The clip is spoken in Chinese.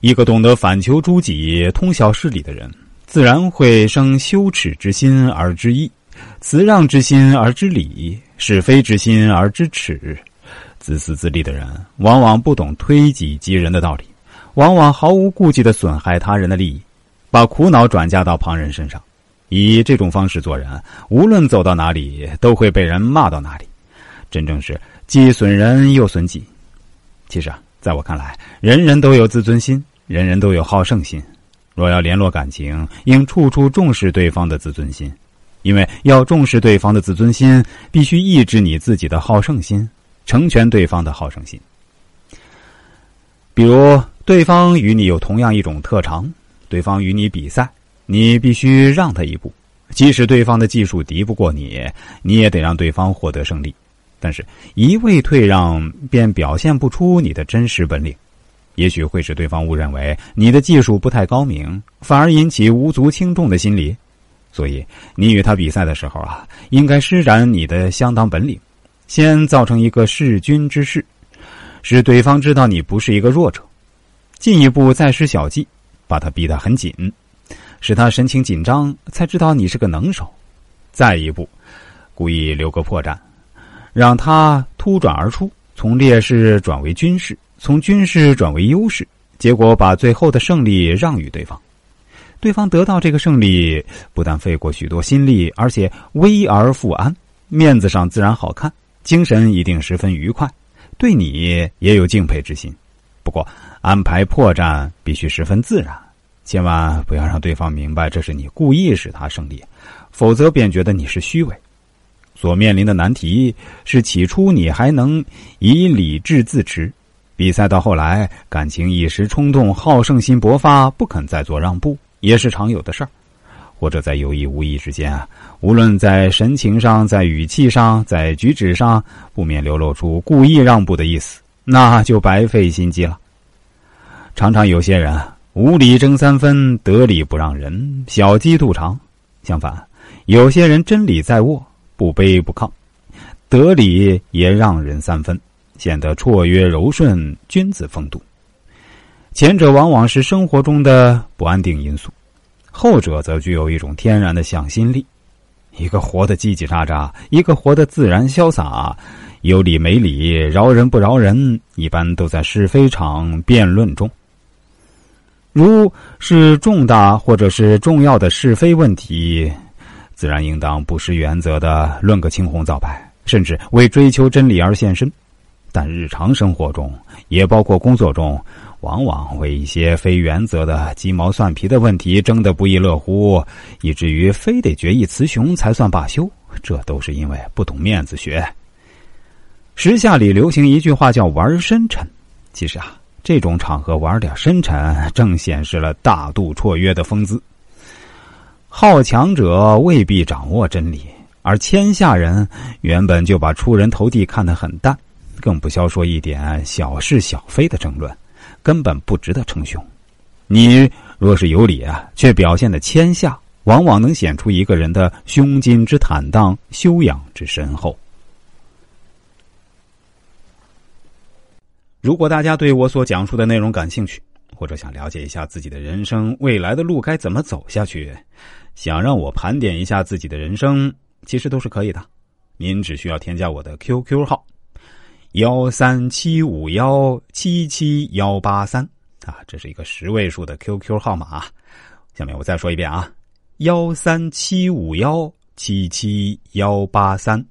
一个懂得反求诸己、通晓事理的人，自然会生羞耻之心而知义，辞让之心而知礼，是非之心而知耻。自私自利的人，往往不懂推己及人的道理，往往毫无顾忌的损害他人的利益，把苦恼转嫁到旁人身上。以这种方式做人，无论走到哪里，都会被人骂到哪里。真正是既损人又损己。其实啊，在我看来，人人都有自尊心，人人都有好胜心。若要联络感情，应处处重视对方的自尊心，因为要重视对方的自尊心，必须抑制你自己的好胜心。成全对方的好胜心，比如对方与你有同样一种特长，对方与你比赛，你必须让他一步，即使对方的技术敌不过你，你也得让对方获得胜利。但是，一味退让便表现不出你的真实本领，也许会使对方误认为你的技术不太高明，反而引起无足轻重的心理。所以，你与他比赛的时候啊，应该施展你的相当本领。先造成一个弑君之势，使对方知道你不是一个弱者；进一步再施小计，把他逼得很紧，使他神情紧张，才知道你是个能手；再一步，故意留个破绽，让他突转而出，从劣势转为军事，从军事转为优势，结果把最后的胜利让与对方。对方得到这个胜利，不但费过许多心力，而且危而复安，面子上自然好看。精神一定十分愉快，对你也有敬佩之心。不过，安排破绽必须十分自然，千万不要让对方明白这是你故意使他胜利，否则便觉得你是虚伪。所面临的难题是：起初你还能以理智自持，比赛到后来，感情一时冲动，好胜心勃发，不肯再做让步，也是常有的事儿。或者在有意无意之间啊，无论在神情上、在语气上、在举止上，不免流露出故意让步的意思，那就白费心机了。常常有些人无理争三分，得理不让人，小鸡肚肠；相反，有些人真理在握，不卑不亢，得理也让人三分，显得绰约柔顺，君子风度。前者往往是生活中的不安定因素。后者则具有一种天然的向心力，一个活得叽叽喳喳，一个活得自然潇洒，有理没理，饶人不饶人，一般都在是非场辩论中。如是重大或者是重要的是非问题，自然应当不失原则的论个青红皂白，甚至为追求真理而献身。但日常生活中，也包括工作中。往往为一些非原则的鸡毛蒜皮的问题争得不亦乐乎，以至于非得决一雌雄才算罢休。这都是因为不懂面子学。时下里流行一句话叫“玩深沉”，其实啊，这种场合玩点深沉，正显示了大度绰约的风姿。好强者未必掌握真理，而谦下人原本就把出人头地看得很淡，更不消说一点小是小非的争论。根本不值得称雄。你若是有理啊，却表现的谦下，往往能显出一个人的胸襟之坦荡、修养之深厚。如果大家对我所讲述的内容感兴趣，或者想了解一下自己的人生未来的路该怎么走下去，想让我盘点一下自己的人生，其实都是可以的。您只需要添加我的 QQ 号。幺三七五幺七七幺八三啊，这是一个十位数的 QQ 号码。下面我再说一遍啊，幺三七五幺七七幺八三。